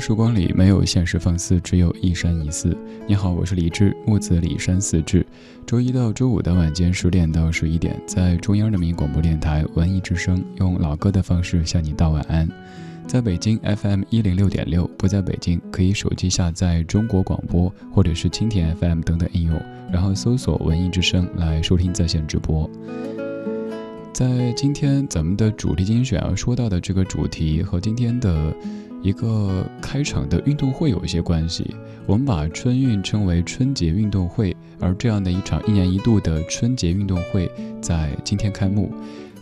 时，光里没有现实放肆，只有一山一寺。你好，我是李志，木子李山四志。周一到周五的晚间十点到十一点，在中央人民广播电台文艺之声，用老歌的方式向你道晚安。在北京 FM 一零六点六，不在北京可以手机下载中国广播或者是蜻蜓 FM 等等应用，然后搜索文艺之声来收听在线直播。在今天咱们的主题精选要说到的这个主题和今天的。一个开场的运动会有一些关系，我们把春运称为春节运动会，而这样的一场一年一度的春节运动会在今天开幕。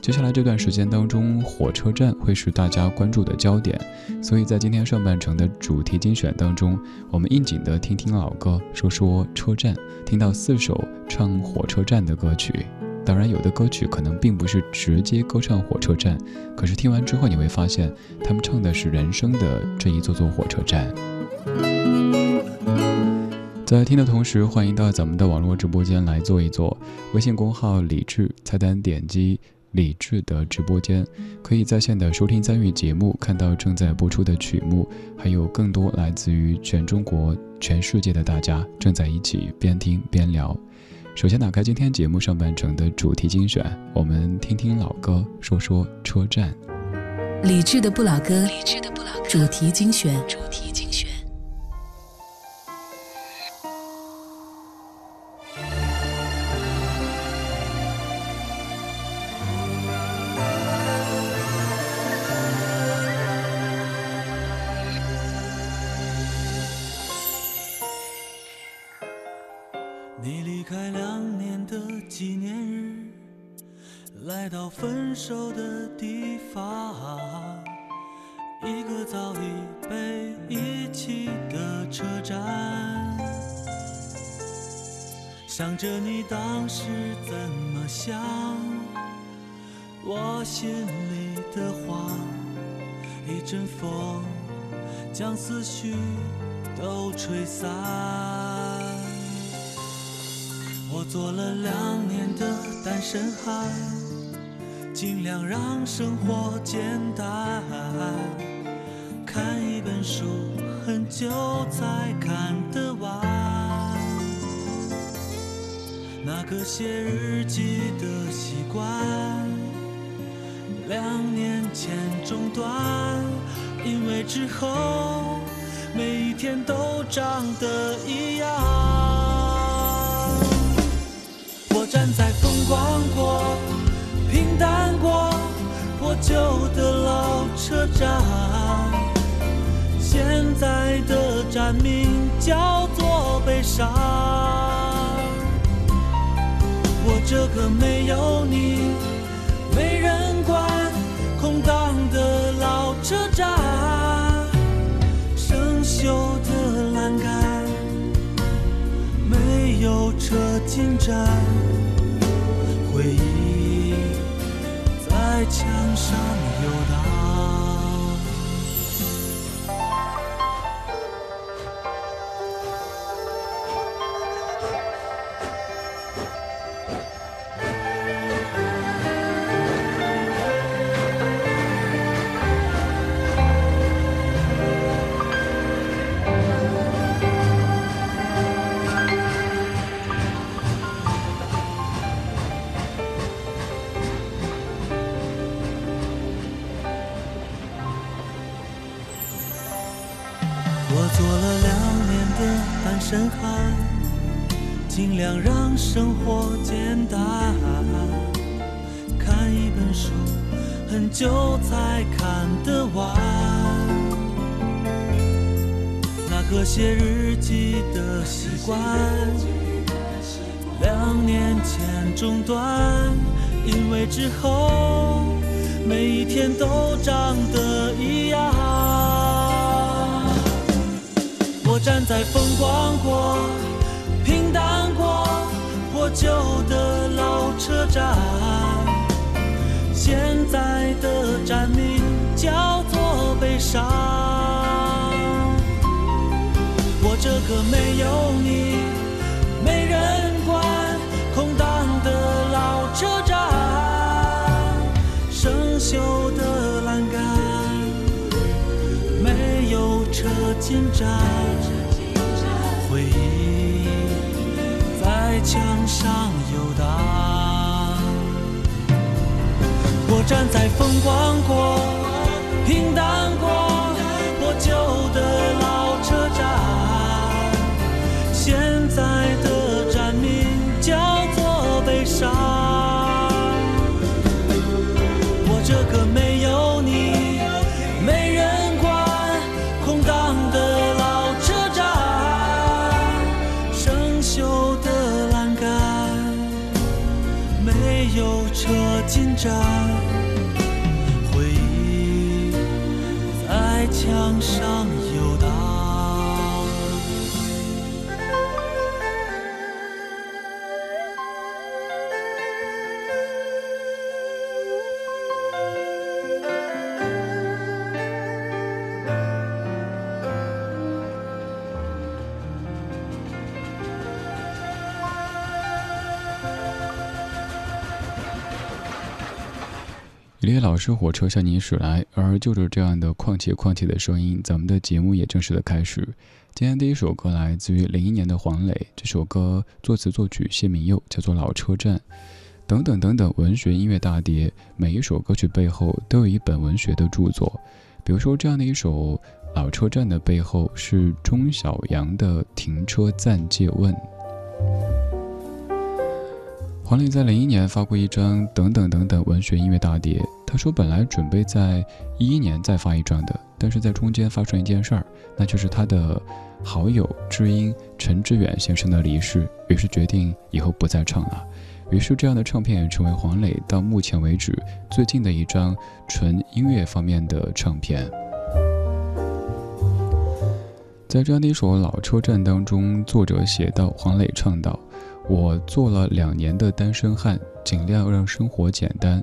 接下来这段时间当中，火车站会是大家关注的焦点，所以在今天上半程的主题精选当中，我们应景的听听老歌，说说车站，听到四首唱火车站的歌曲。当然，有的歌曲可能并不是直接歌唱火车站，可是听完之后你会发现，他们唱的是人生的这一座座火车站。在听的同时，欢迎到咱们的网络直播间来坐一坐。微信公号李智，菜单点击李智的直播间，可以在线的收听参与节目，看到正在播出的曲目，还有更多来自于全中国、全世界的大家正在一起边听边聊。首先打开今天节目上半程的主题精选，我们听听老歌，说说车站。理智的不老歌，主题精选。爱到分手的地方一个早已被遗弃的车站想着你当时怎么想我心里的话一阵风将思绪都吹散。我做了两年的单身汉。尽量让生活简单，看一本书很久才看得完。那个写日记的习惯，两年前中断，因为之后每一天都长得一样。我站在风光过、平淡过、破旧的老车站，现在的站名叫做悲伤。我这个没有你、没人管、空荡的老车站，生锈的栏杆，没有车进站，做了两年的单身汉尽量让生活简单，看一本书很久才看得完。那个写日记的习惯，两年前中断，因为之后每一天都长得一样。我站在风光过、平淡过、破旧的老车站，现在的站名叫做悲伤。我这个没有你、没人管、空荡的老车站，生锈的栏杆，没有车进站，上游荡。我站在风光过、平淡过、破旧的老车站。现在的站名叫做悲伤。我这个没有进一列老师火车向您驶来，而就着这样的况且况且的声音，咱们的节目也正式的开始。今天第一首歌来自于零一年的黄磊，这首歌作词作曲谢明佑，叫做《老车站》。等等等等，文学音乐大碟，每一首歌曲背后都有一本文学的著作。比如说这样的一首《老车站》的背后是钟晓阳的《停车暂借问》。黄磊在零一年发过一张《等等等等》文学音乐大碟。他说本来准备在一一年再发一张的，但是在中间发生一件事儿，那就是他的好友知音陈志远先生的离世，于是决定以后不再唱了。于是这样的唱片也成为黄磊到目前为止最近的一张纯音乐方面的唱片。在这样的一首《老车站》当中，作者写道：黄磊唱道。我做了两年的单身汉，尽量让生活简单。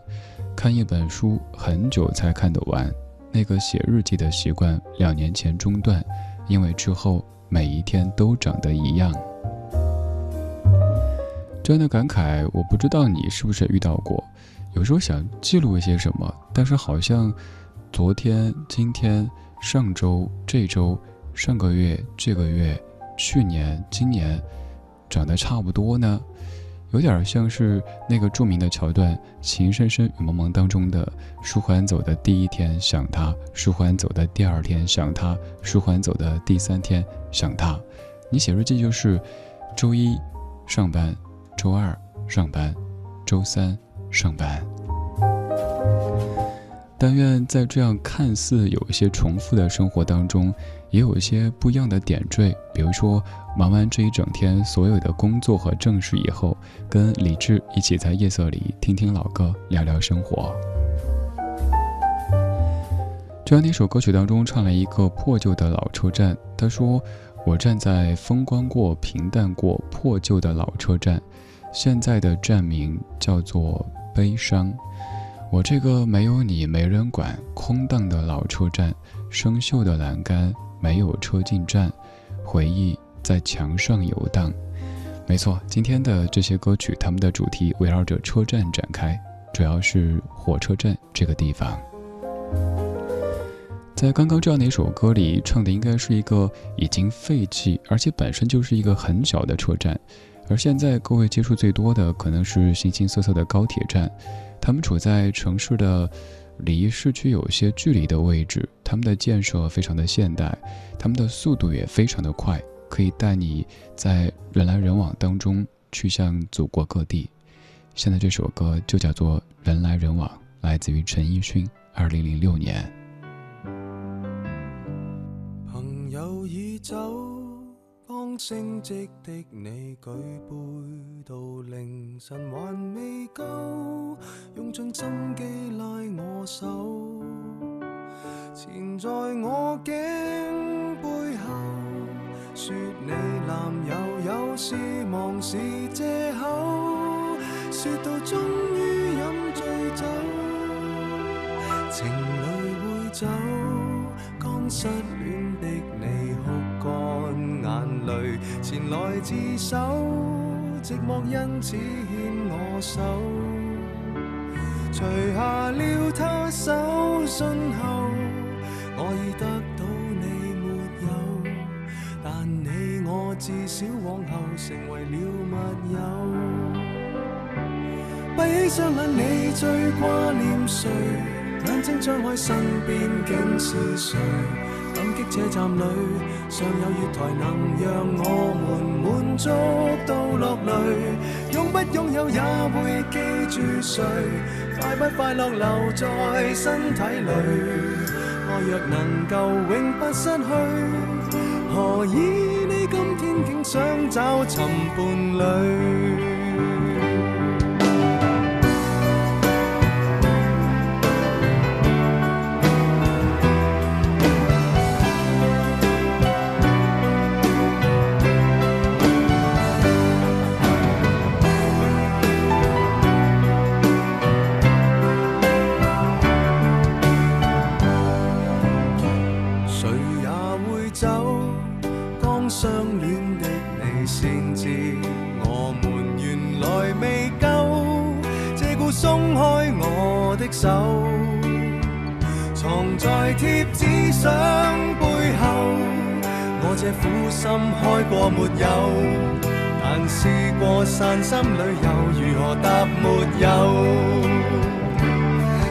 看一本书很久才看得完，那个写日记的习惯两年前中断，因为之后每一天都长得一样。这样的感慨，我不知道你是不是遇到过。有时候想记录一些什么，但是好像昨天、今天、上周、这周、上个月、这个月、去年、今年。长得差不多呢，有点像是那个著名的桥段《情深深雨蒙蒙》当中的舒缓走的第一天想他，舒缓走的第二天想他，舒缓走的第三天想他。你写日记就是周一上班，周二上班，周三上班。但愿在这样看似有一些重复的生活当中，也有一些不一样的点缀。比如说，忙完这一整天所有的工作和正事以后，跟李志一起在夜色里听听老歌，聊聊生活。这样的一首歌曲当中唱了一个破旧的老车站。他说：“我站在风光过、平淡过、破旧的老车站，现在的站名叫做悲伤。”我这个没有你没人管，空荡的老车站，生锈的栏杆，没有车进站，回忆在墙上游荡。没错，今天的这些歌曲，他们的主题围绕着车站展开，主要是火车站这个地方。在刚刚这样的一首歌里，唱的应该是一个已经废弃，而且本身就是一个很小的车站，而现在各位接触最多的可能是形形色色的高铁站。他们处在城市的离市区有些距离的位置，他们的建设非常的现代，他们的速度也非常的快，可以带你在人来人往当中去向祖国各地。现在这首歌就叫做《人来人往》，来自于陈奕迅，二零零六年。升职的你举杯到凌晨还未够，用尽心机拉我手，缠在我颈背后，说你男友有事忙是借口，说到终于饮醉酒，情侣会走。刚失前来自首，寂寞因此牵我手。除下了他手信后，我已得到你没有，但你我至少往后成为了密友。闭起双眼，你最挂念谁？眼睛张开，身边竟是谁？车站里尚有月台，能让我们满足到落泪。拥不拥有也会记住谁？快不快乐留在身体里？爱若能够永不失去，何以你今天竟想找寻伴侣手藏在贴纸相背后，我这苦心开过没有？但试过散心旅游，如何答没有？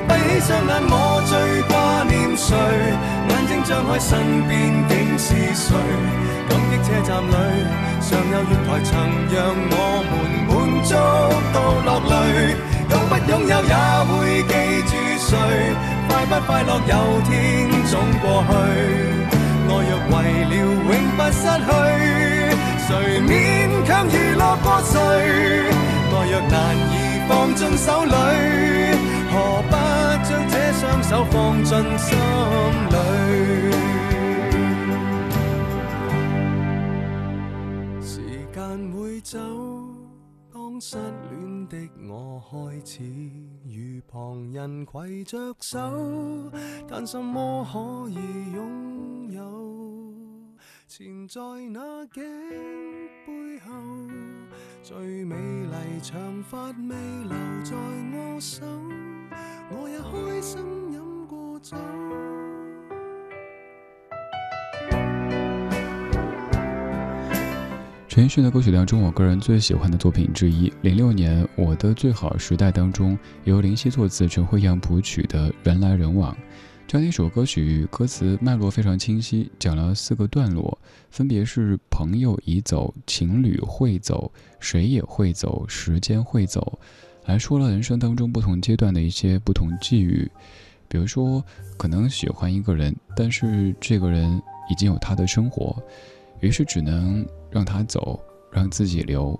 闭起双眼，我最挂念谁？眼睛张开，身边竟是谁？感激车站里尚有月台，曾让我们满足到落泪。拥不拥有？不快乐有天总过去。爱若为了永不失去，谁勉强娱乐过谁？爱若难以放进手里，何不将这双手放进心里？时间会走，当失恋的我开始如旁人攜着手，但什么可以擁有？缠在那颈背後，最美麗長髮未留在我手，我也開心飲過酒。陈奕迅的歌曲当中，我个人最喜欢的作品之一，零六年《我的最好时代》当中，由林夕作词、陈慧阳谱曲的《人来人往》这样一首歌曲，歌词脉络非常清晰，讲了四个段落，分别是朋友已走，情侣会走，谁也会走，时间会走，还说了人生当中不同阶段的一些不同际遇，比如说可能喜欢一个人，但是这个人已经有他的生活，于是只能。让他走，让自己留。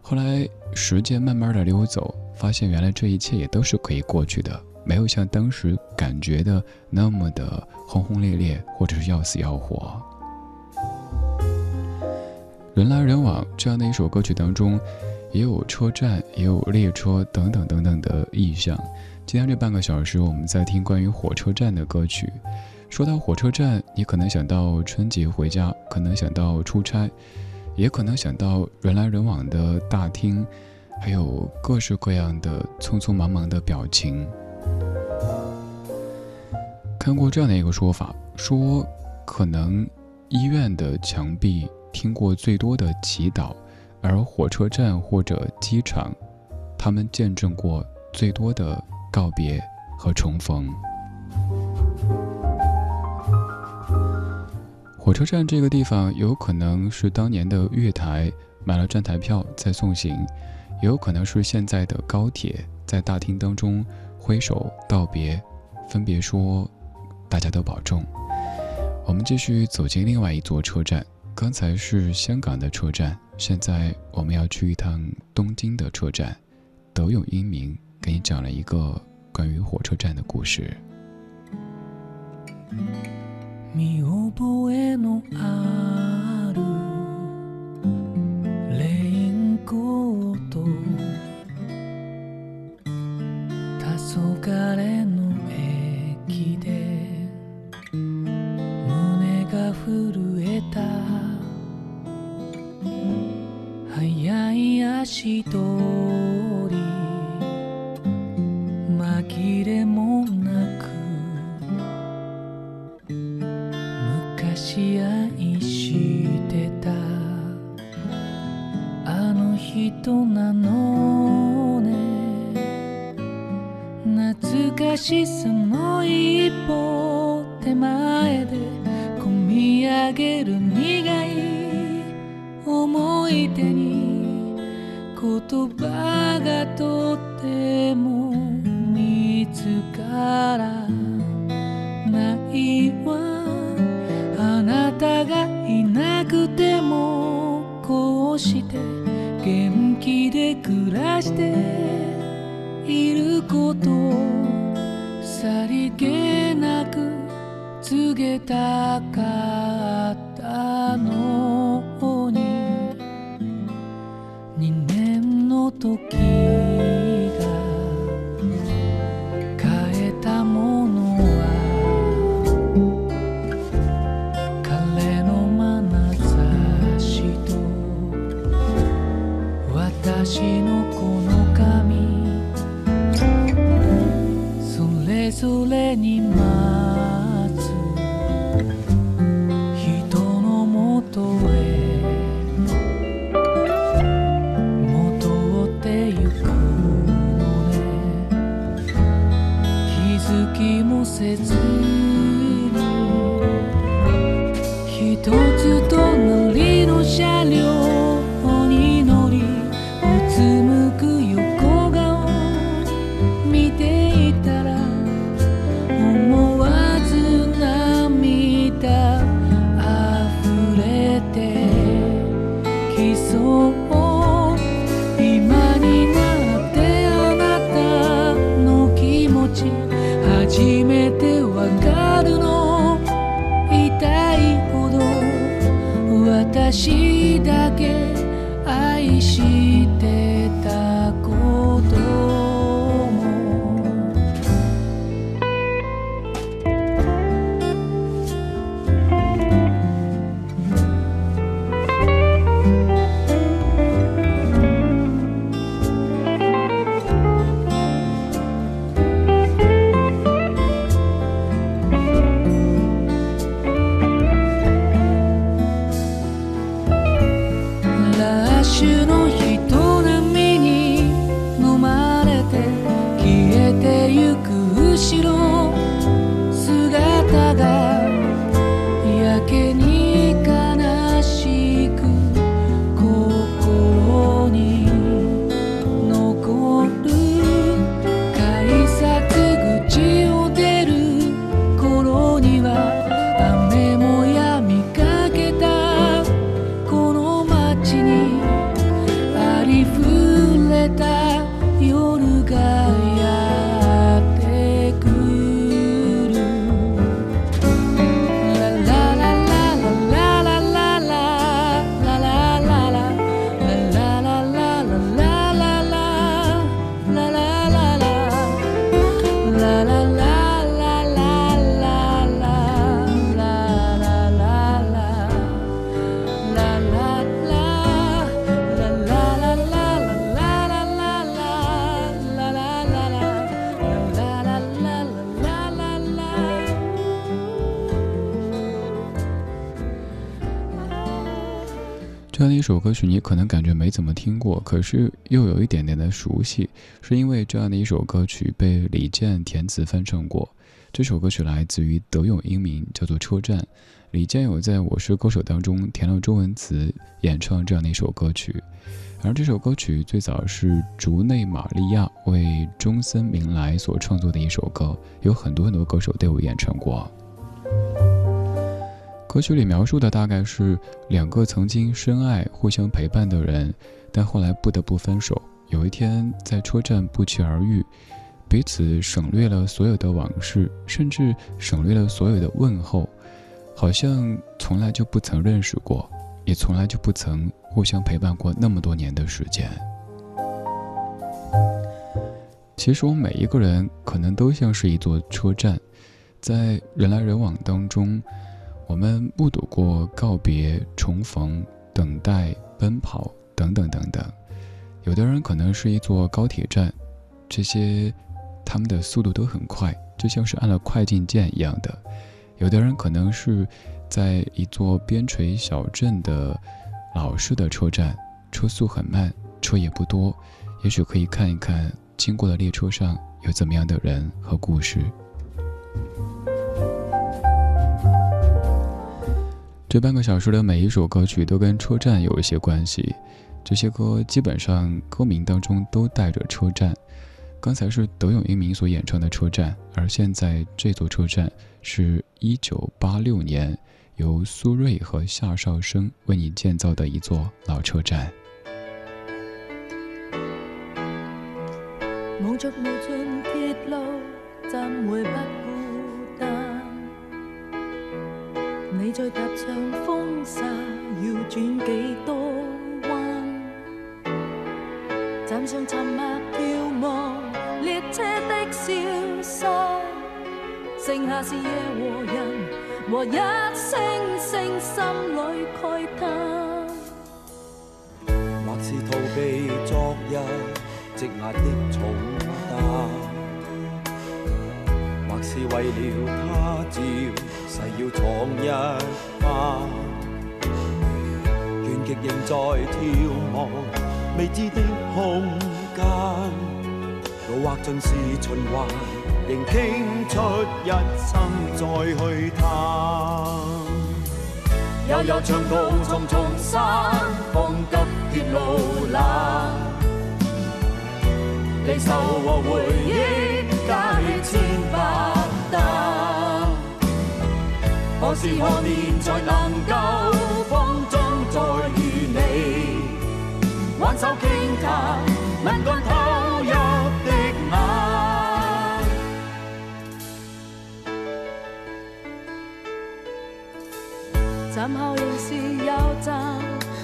后来时间慢慢的溜走，发现原来这一切也都是可以过去的，没有像当时感觉的那么的轰轰烈烈，或者是要死要活。人来人往这样的一首歌曲当中，也有车站，也有列车等等等等的意象。今天这半个小时，我们在听关于火车站的歌曲。说到火车站，你可能想到春节回家，可能想到出差，也可能想到人来人往的大厅，还有各式各样的匆匆忙忙的表情。看过这样的一个说法，说可能医院的墙壁听过最多的祈祷，而火车站或者机场，他们见证过最多的告别和重逢。火车站这个地方有可能是当年的月台，买了站台票再送行；也有可能是现在的高铁，在大厅当中挥手道别，分别说大家都保重。我们继续走进另外一座车站。刚才是香港的车站，现在我们要去一趟东京的车站。德永英明给你讲了一个关于火车站的故事。見覚えのあるレインコート黄昏の駅で胸が震えた。速い足取曲，你可能感觉没怎么听过，可是又有一点点的熟悉，是因为这样的一首歌曲被李健填词翻唱过。这首歌曲来自于德永英明，叫做《车站》。李健有在我是歌手当中填了中文词，演唱这样的一首歌曲。而这首歌曲最早是竹内玛利亚为中森明来所创作的一首歌，有很多很多歌手都有演唱过。歌曲里描述的大概是两个曾经深爱、互相陪伴的人，但后来不得不分手。有一天在车站不期而遇，彼此省略了所有的往事，甚至省略了所有的问候，好像从来就不曾认识过，也从来就不曾互相陪伴过那么多年的时间。其实我们每一个人可能都像是一座车站，在人来人往当中。我们目睹过告别、重逢、等待、奔跑等等等等。有的人可能是一座高铁站，这些他们的速度都很快，就像是按了快进键一样的。有的人可能是在一座边陲小镇的老式的车站，车速很慢，车也不多，也许可以看一看经过的列车上有怎么样的人和故事。这半个小时的每一首歌曲都跟车站有一些关系，这些歌基本上歌名当中都带着车站。刚才是德永英明所演唱的《车站》，而现在这座车站是一九八六年由苏芮和夏绍生为你建造的一座老车站。你再踏上风沙，要转几多弯？站上沉默眺望列车的消失，剩下是夜和人和一声声心里慨叹。或是逃避昨日积压的重担，是为了他朝。誓要闯一番，远极仍在眺望未知的空间，路或尽是循环，仍倾出一生再去探。悠悠长途重重山，风急铁路难，离愁和回忆何时何年才能够风中再遇你？挽手倾谈，能干投入的眼。站后仍是有站，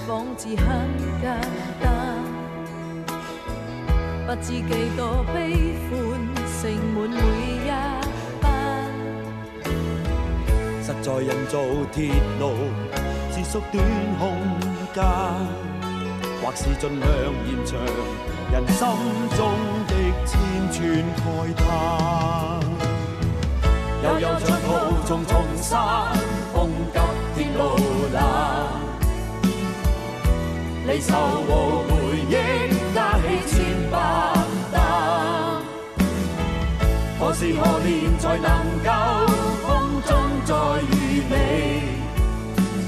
仿似很简单。不知几多悲欢，盛满每一。在人造铁路是缩短空间，或是尽量延长人心中的千串慨叹。悠悠长途重重山，风急铁路难，离愁和回忆加起千百担。何时何年才能够风中再？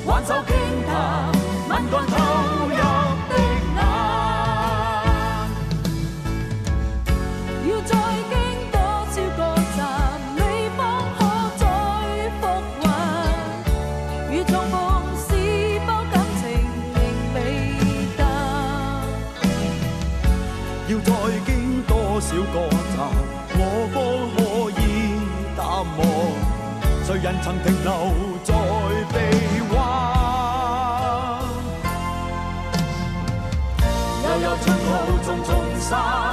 挽手倾谈，问干投入的眼。要再经多少个站，你方可再复还？如重逢是否感情仍未淡？要再经多少个人曾停留在臂弯？悠悠长途重重山，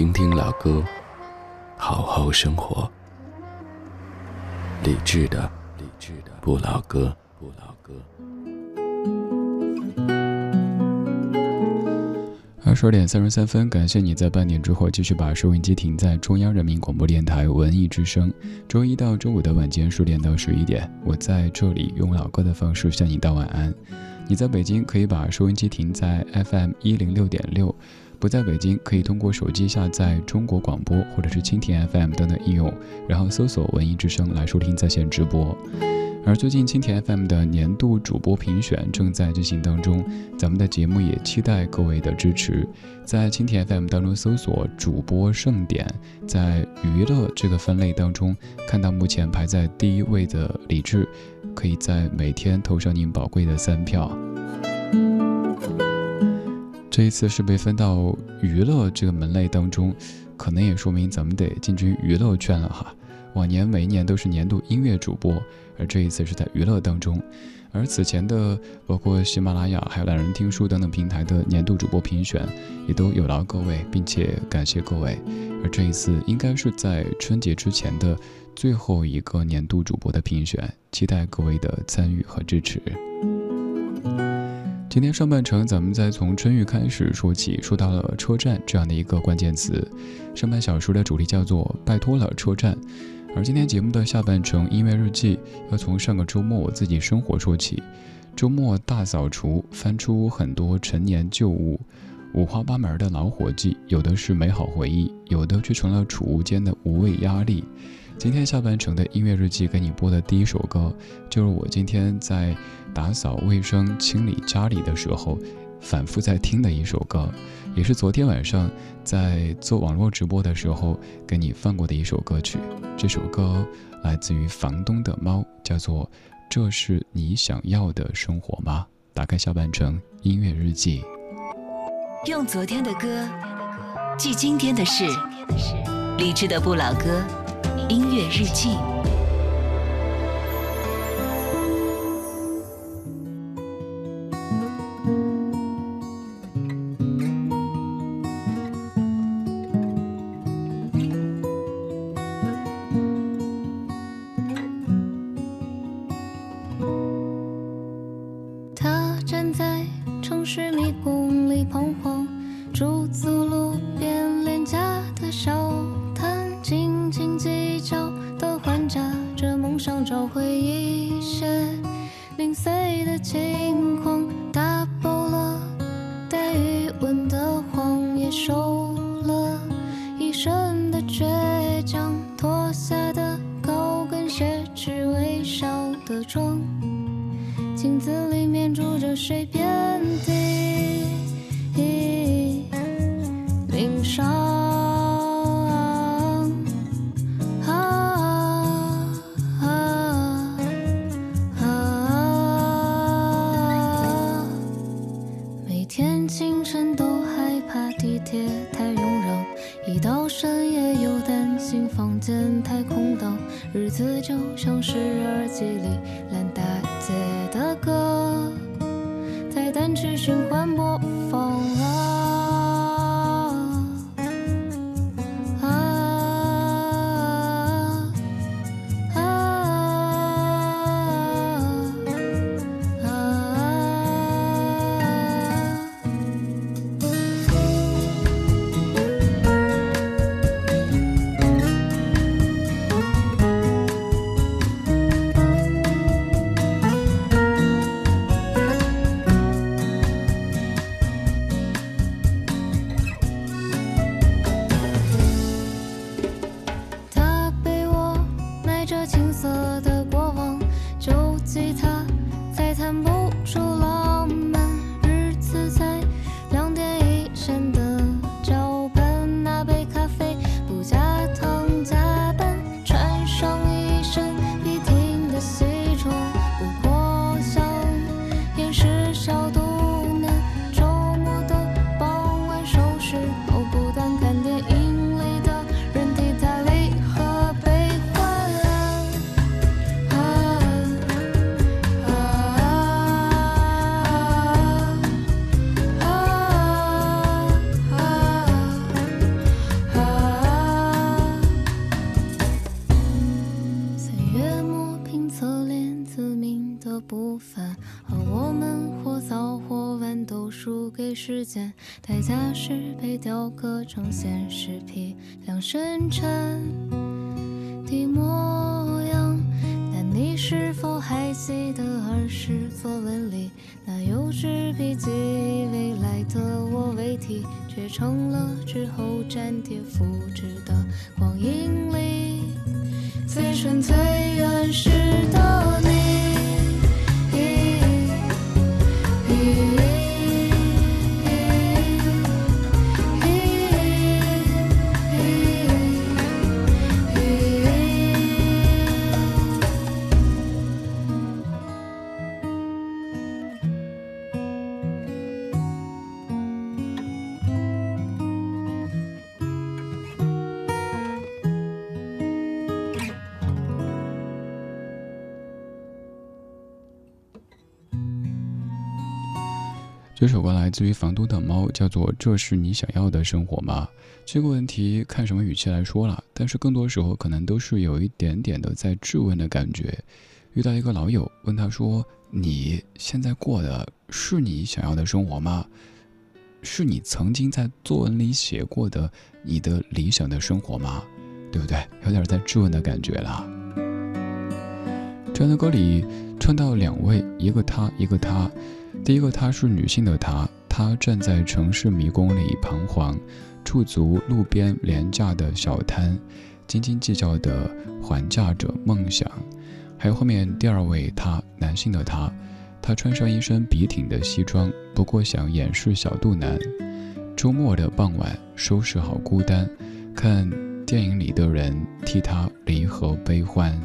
听听老歌，好好生活。理智的，理智的不老歌，不老歌。二十二点三十三分，感谢你在半点之后继续把收音机停在中央人民广播电台文艺之声。周一到周五的晚间十点到十一点，我在这里用老歌的方式向你道晚安。你在北京可以把收音机停在 FM 一零六点六。不在北京，可以通过手机下载中国广播或者是蜻蜓 FM 等等应用，然后搜索“文艺之声”来收听在线直播。而最近蜻蜓 FM 的年度主播评选正在进行当中，咱们的节目也期待各位的支持。在蜻蜓 FM 当中搜索“主播盛典”，在娱乐这个分类当中看到目前排在第一位的李志，可以在每天投上您宝贵的三票。这一次是被分到娱乐这个门类当中，可能也说明咱们得进军娱乐圈了哈。往年每一年都是年度音乐主播，而这一次是在娱乐当中。而此前的包括喜马拉雅、还有懒人听书等等平台的年度主播评选，也都有劳各位，并且感谢各位。而这一次应该是在春节之前的最后一个年度主播的评选，期待各位的参与和支持。今天上半程，咱们再从春运开始说起，说到了车站这样的一个关键词。上半小时的主题叫做“拜托了车站”，而今天节目的下半程音乐日记要从上个周末我自己生活说起。周末大扫除，翻出很多陈年旧物，五花八门的老伙计，有的是美好回忆，有的却成了储物间的无谓压力。今天下半程的音乐日记给你播的第一首歌，就是我今天在打扫卫生、清理家里的时候，反复在听的一首歌，也是昨天晚上在做网络直播的时候给你放过的一首歌曲。这首歌来自于房东的猫，叫做《这是你想要的生活吗》。打开下半程音乐日记，用昨天的歌记今天的事，理智的不老歌。音乐日记。想找回一些零碎的轻狂，打破了带余温的谎，也收了一身的倔强，脱下的高跟鞋，只微笑的妆，镜子里面住着谁变？变空荡，日子就像是耳机里烂大街的歌，在单曲循环播放。tambor. 家是被雕刻成现实批量深沉的模样。但你是否还记得儿时作文里那幼稚笔记？未来的我为题，却成了之后粘贴复制的光阴里最纯最原始的这首歌来自于房东的猫，叫做《这是你想要的生活吗》？这个问题看什么语气来说了，但是更多时候可能都是有一点点的在质问的感觉。遇到一个老友，问他说：“你现在过的是你想要的生活吗？是你曾经在作文里写过的你的理想的生活吗？对不对？有点在质问的感觉了。”这样的歌里唱到两位，一个他，一个他。第一个，她是女性的她，她站在城市迷宫里彷徨，驻足路边廉价的小摊，斤斤计较的还价着梦想。还有后面第二位，他男性的他，他穿上一身笔挺的西装，不过想掩饰小肚腩。周末的傍晚，收拾好孤单，看电影里的人替他离合悲欢。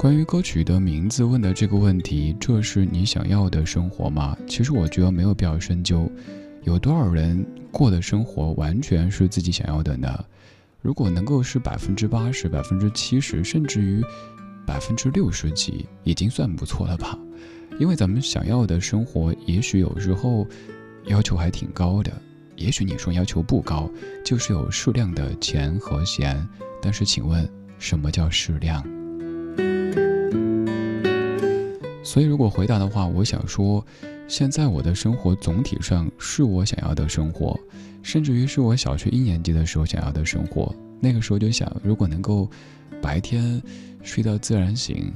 关于歌曲的名字问的这个问题，这是你想要的生活吗？其实我觉得没有必要深究，有多少人过的生活完全是自己想要的呢？如果能够是百分之八十、百分之七十，甚至于百分之六十几，已经算不错了吧？因为咱们想要的生活，也许有时候要求还挺高的，也许你说要求不高，就是有适量的钱和闲。但是请问，什么叫适量？所以，如果回答的话，我想说，现在我的生活总体上是我想要的生活，甚至于是我小学一年级的时候想要的生活。那个时候就想，如果能够白天睡到自然醒，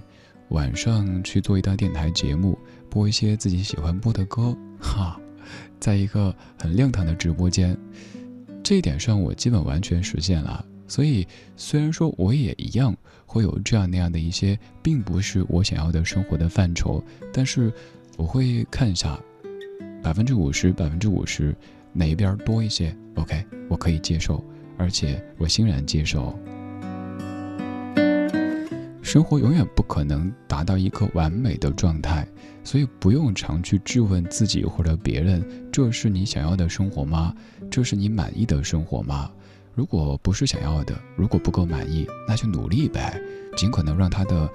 晚上去做一档电台节目，播一些自己喜欢播的歌，哈，在一个很亮堂的直播间，这一点上我基本完全实现了。所以，虽然说我也一样会有这样那样的一些，并不是我想要的生活的范畴，但是我会看一下，百分之五十，百分之五十，哪一边多一些？OK，我可以接受，而且我欣然接受。生活永远不可能达到一个完美的状态，所以不用常去质问自己或者别人：这是你想要的生活吗？这是你满意的生活吗？如果不是想要的，如果不够满意，那就努力呗，尽可能让他的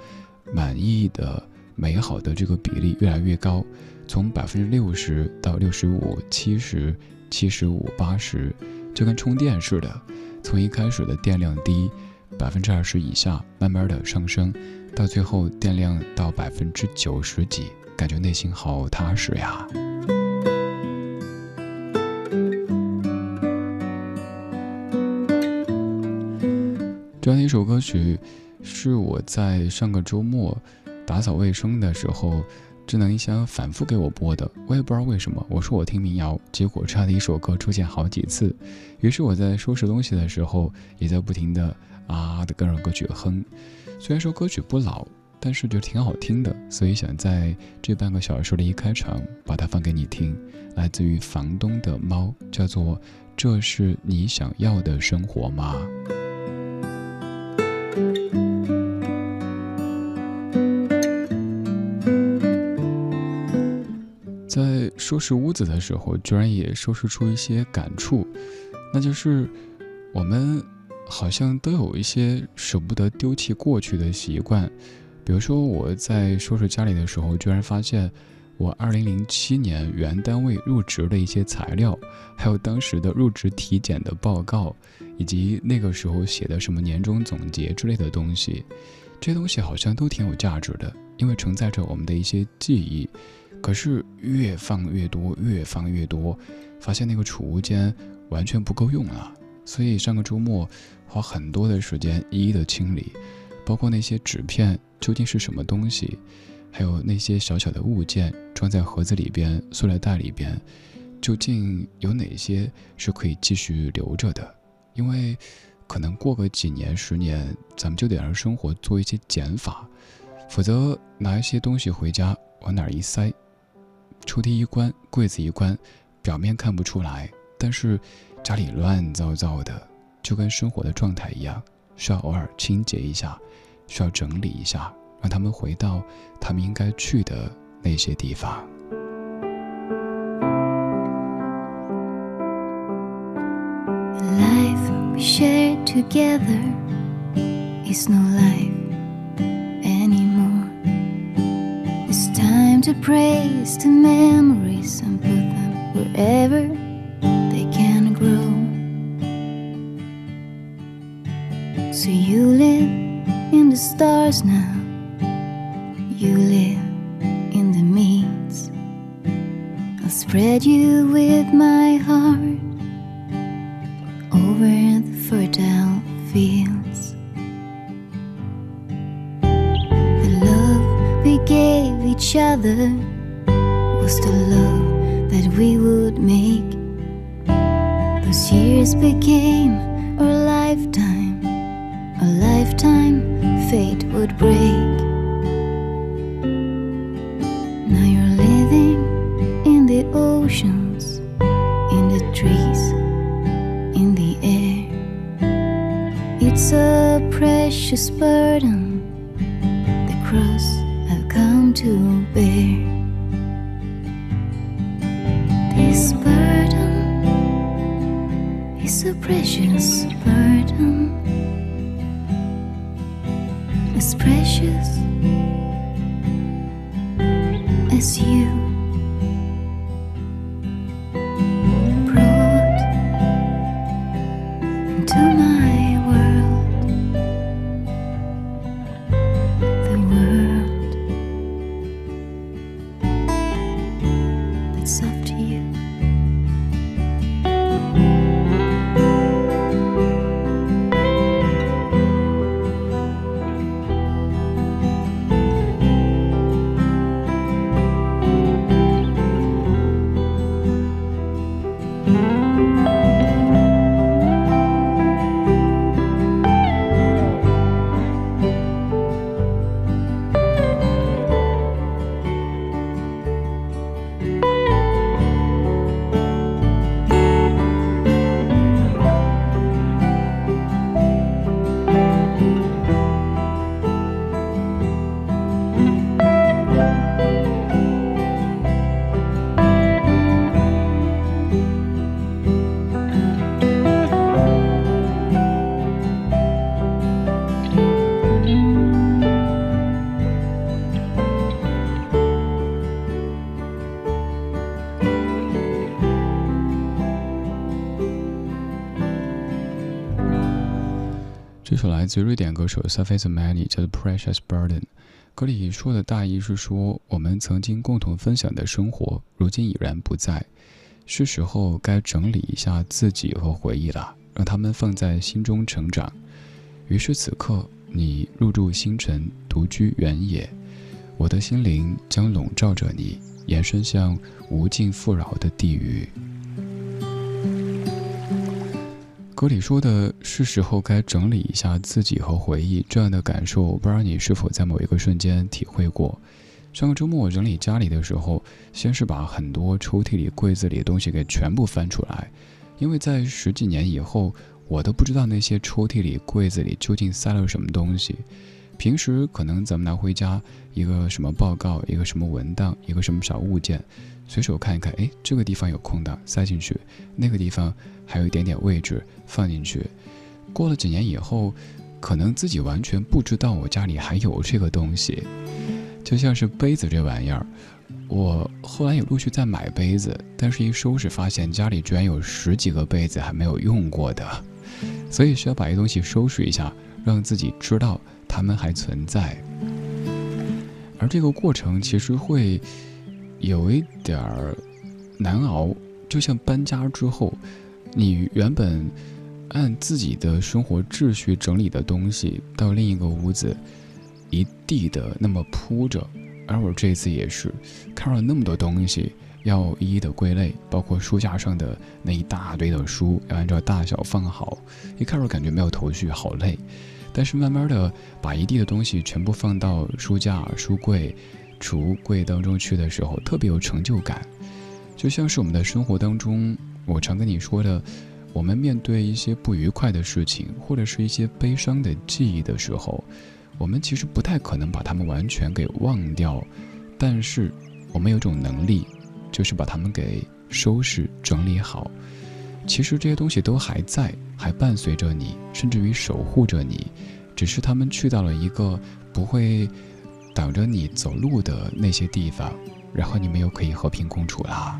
满意的、美好的这个比例越来越高，从百分之六十到六十五、七十、七十五、八十，就跟充电似的，从一开始的电量低，百分之二十以下，慢慢的上升，到最后电量到百分之九十几，感觉内心好踏实呀。刚才一首歌曲，是我在上个周末打扫卫生的时候，智能音箱反复给我播的。我也不知道为什么，我说我听民谣，结果这样的一首歌出现好几次。于是我在收拾东西的时候，也在不停的啊的跟着歌曲哼。虽然说歌曲不老，但是就挺好听的，所以想在这半个小时的一开场把它放给你听。来自于房东的猫，叫做《这是你想要的生活吗》。收拾屋子的时候，居然也收拾出一些感触，那就是我们好像都有一些舍不得丢弃过去的习惯。比如说，我在收拾家里的时候，居然发现我2007年原单位入职的一些材料，还有当时的入职体检的报告。以及那个时候写的什么年终总结之类的东西，这些东西好像都挺有价值的，因为承载着我们的一些记忆。可是越放越多，越放越多，发现那个储物间完全不够用了。所以上个周末花很多的时间一一的清理，包括那些纸片究竟是什么东西，还有那些小小的物件装在盒子里边、塑料袋里边，究竟有哪些是可以继续留着的？因为可能过个几年、十年，咱们就得让生活做一些减法，否则拿一些东西回家往哪儿一塞，抽屉一关，柜子一关，表面看不出来，但是。家里乱糟糟的，就跟生活的状态一样，需要偶尔清洁一下，需要整理一下，让他们回到他们应该去的那些地方。to praise, to memories, and put them wherever they can grow. So you live in the stars now, you live in the meats. I'll spread you with my each other was the love that we would make. Those years became To bear. This burden is a precious burden as precious as you. 自瑞典歌手 Surface Many 叫做 Precious Burden，歌里说的大意是说，我们曾经共同分享的生活，如今已然不在，是时候该整理一下自己和回忆了，让他们放在心中成长。于是此刻，你入住星辰，独居原野，我的心灵将笼罩着你，延伸向无尽富饶的地狱。歌里说的是时候该整理一下自己和回忆，这样的感受，我不知道你是否在某一个瞬间体会过？上个周末我整理家里的时候，先是把很多抽屉里、柜子里的东西给全部翻出来，因为在十几年以后，我都不知道那些抽屉里、柜子里究竟塞了什么东西。平时可能咱们拿回家一个什么报告，一个什么文档，一个什么小物件。随手看一看，哎，这个地方有空档，塞进去；那个地方还有一点点位置，放进去。过了几年以后，可能自己完全不知道我家里还有这个东西。就像是杯子这玩意儿，我后来也陆续在买杯子，但是一收拾发现家里居然有十几个杯子还没有用过的，所以需要把一东西收拾一下，让自己知道它们还存在。而这个过程其实会。有一点儿难熬，就像搬家之后，你原本按自己的生活秩序整理的东西，到另一个屋子，一地的那么铺着。而我这次也是，看了那么多东西，要一一的归类，包括书架上的那一大堆的书，要按照大小放好。一开始感觉没有头绪，好累。但是慢慢的把一地的东西全部放到书架、书柜、橱柜当中去的时候，特别有成就感。就像是我们的生活当中，我常跟你说的，我们面对一些不愉快的事情，或者是一些悲伤的记忆的时候，我们其实不太可能把它们完全给忘掉，但是我们有种能力，就是把它们给收拾整理好。其实这些东西都还在，还伴随着你，甚至于守护着你，只是他们去到了一个不会挡着你走路的那些地方，然后你们又可以和平共处啦。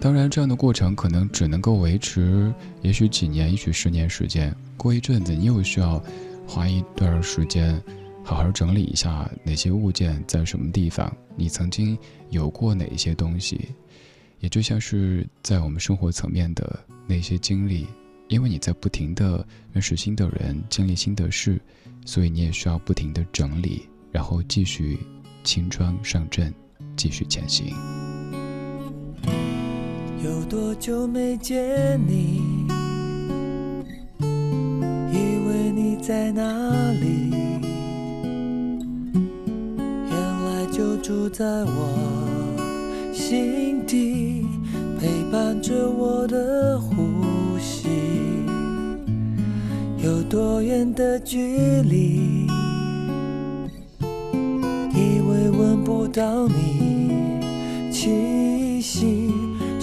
当然，这样的过程可能只能够维持，也许几年，也许十年时间。过一阵子，你又需要花一段时间，好好整理一下哪些物件在什么地方，你曾经有过哪一些东西。也就像是在我们生活层面的那些经历，因为你在不停的认识新的人，经历新的事，所以你也需要不停的整理，然后继续轻装上阵，继续前行。有多久没见你？以为你在哪里？原来就住在我心底。陪伴着我的呼吸，有多远的距离？以为闻不到你气，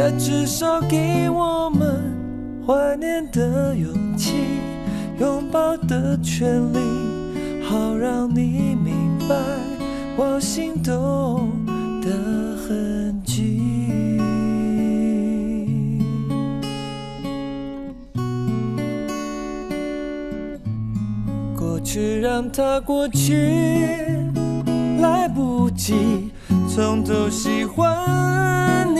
也至少给我们怀念的勇气，拥抱的权利，好让你明白我心动的痕迹。过去让它过去，来不及从头喜欢你。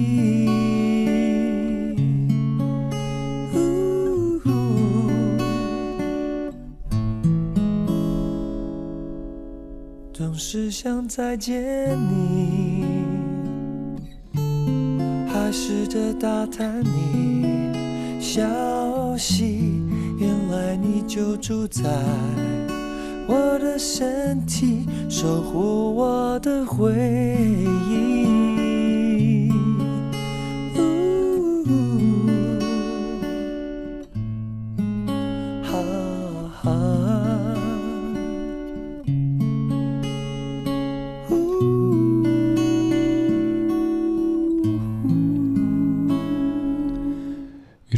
总是想再见你，还试着打探你消息，原来你就住在。我的身体守护我的回忆。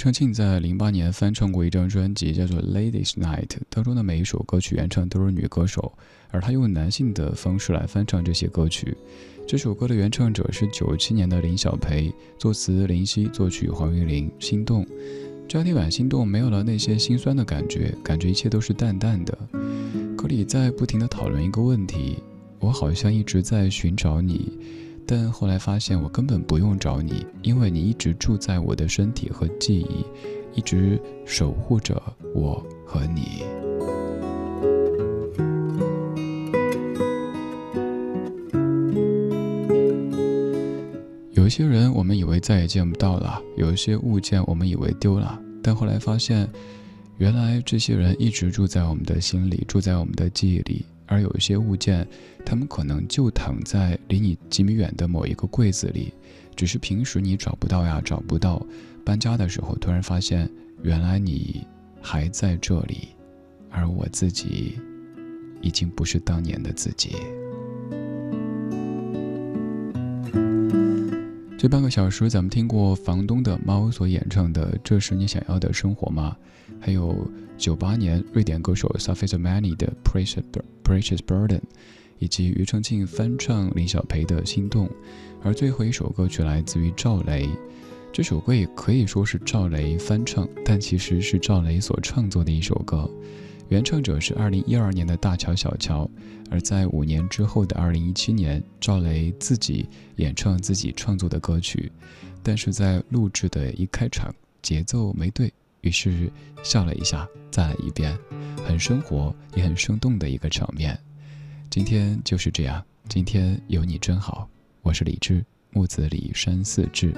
张庆在零八年翻唱过一张专辑，叫做《Ladies Night》，当中的每一首歌曲原唱都是女歌手，而他用男性的方式来翻唱这些歌曲。这首歌的原唱者是九七年的林小培，作词林夕，作曲黄韵玲。心动，这天晚心动没有了那些心酸的感觉，感觉一切都是淡淡的。歌里在不停的讨论一个问题：我好像一直在寻找你。但后来发现，我根本不用找你，因为你一直住在我的身体和记忆，一直守护着我和你。有一些人，我们以为再也见不到了；有一些物件，我们以为丢了，但后来发现，原来这些人一直住在我们的心里，住在我们的记忆里。而有一些物件，他们可能就躺在离你几米远的某一个柜子里，只是平时你找不到呀，找不到。搬家的时候，突然发现，原来你还在这里，而我自己，已经不是当年的自己。这半个小时，咱们听过房东的猫所演唱的《这是你想要的生活吗》，还有九八年瑞典歌手 s a f i s Mani 的《Precious Precious Burden》，以及庾澄庆翻唱林小培的《心动》，而最后一首歌曲来自于赵雷。这首歌也可以说是赵雷翻唱，但其实是赵雷所创作的一首歌。原唱者是二零一二年的大乔小乔，而在五年之后的二零一七年，赵雷自己演唱自己创作的歌曲，但是在录制的一开场节奏没对，于是笑了一下，再来一遍，很生活也很生动的一个场面。今天就是这样，今天有你真好，我是李志，木子李山寺志，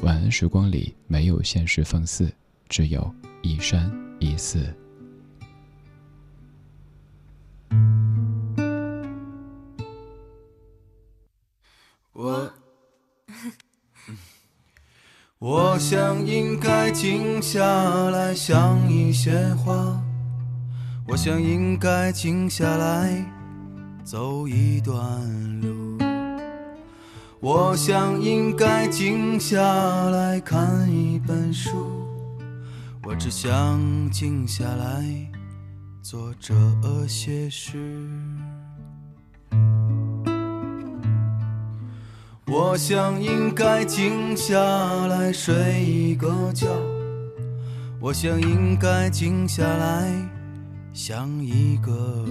晚安时光里没有现实放肆，只有一山一寺。想应该静下来想一些话，我想应该静下来走一段路，我想应该静下来看一本书，我只想静下来做这些事。我想应该静下来睡一个觉，我想应该静下来想一个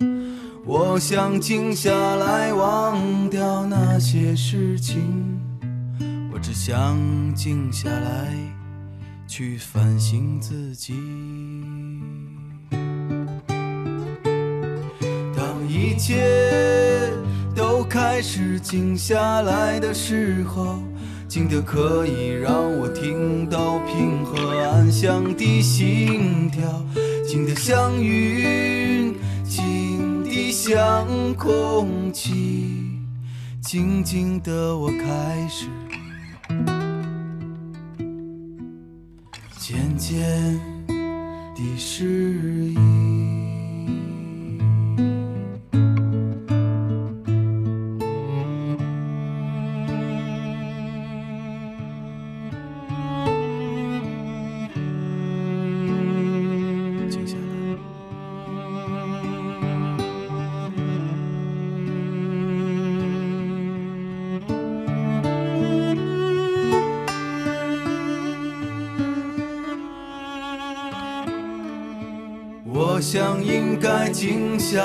人，我想静下来忘掉那些事情，我只想静下来去反省自己。当一切。都开始静下来的时候，静得可以让我听到平和安详的心跳，静得像云，静得像空气，静静的我开始渐渐地适应。静下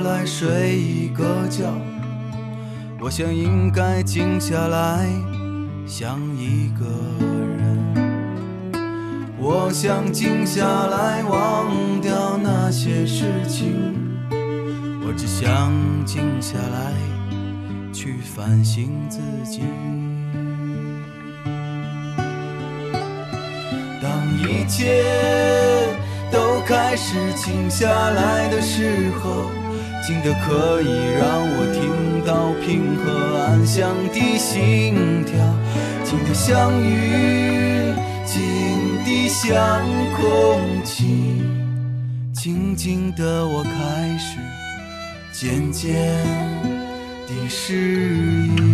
来睡一个觉，我想应该静下来想一个人，我想静下来忘掉那些事情，我只想静下来去反省自己。当一切。开始静下来的时候，静得可以让我听到平和安详的心跳，静得像雨，静得像空气，静静的我开始渐渐地适应。